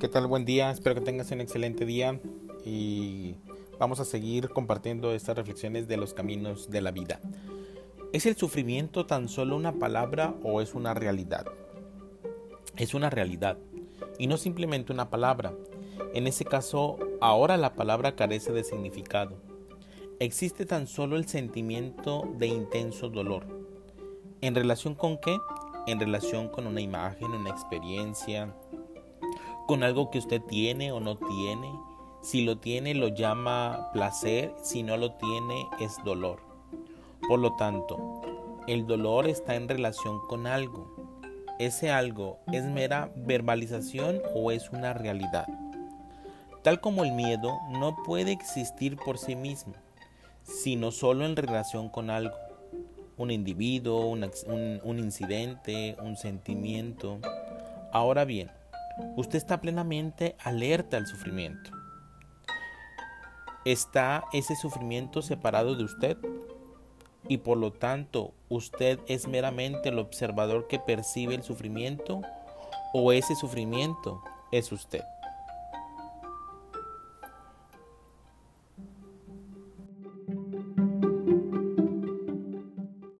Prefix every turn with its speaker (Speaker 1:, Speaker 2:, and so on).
Speaker 1: ¿Qué tal? Buen día, espero que tengas un excelente día y vamos a seguir compartiendo estas reflexiones de los caminos de la vida. ¿Es el sufrimiento tan solo una palabra o es una realidad? Es una realidad y no simplemente una palabra. En ese caso, ahora la palabra carece de significado. Existe tan solo el sentimiento de intenso dolor. ¿En relación con qué? En relación con una imagen, una experiencia, con algo que usted tiene o no tiene. Si lo tiene lo llama placer, si no lo tiene es dolor. Por lo tanto, el dolor está en relación con algo. ¿Ese algo es mera verbalización o es una realidad? Tal como el miedo no puede existir por sí mismo, sino solo en relación con algo. Un individuo, un, incidente, un sentimiento. Ahora bien, usted está plenamente alerta al sufrimiento. ¿Está ese sufrimiento separado de usted? Y por lo tanto, ¿usted es meramente el observador que percibe el sufrimiento? ¿O ese sufrimiento es usted?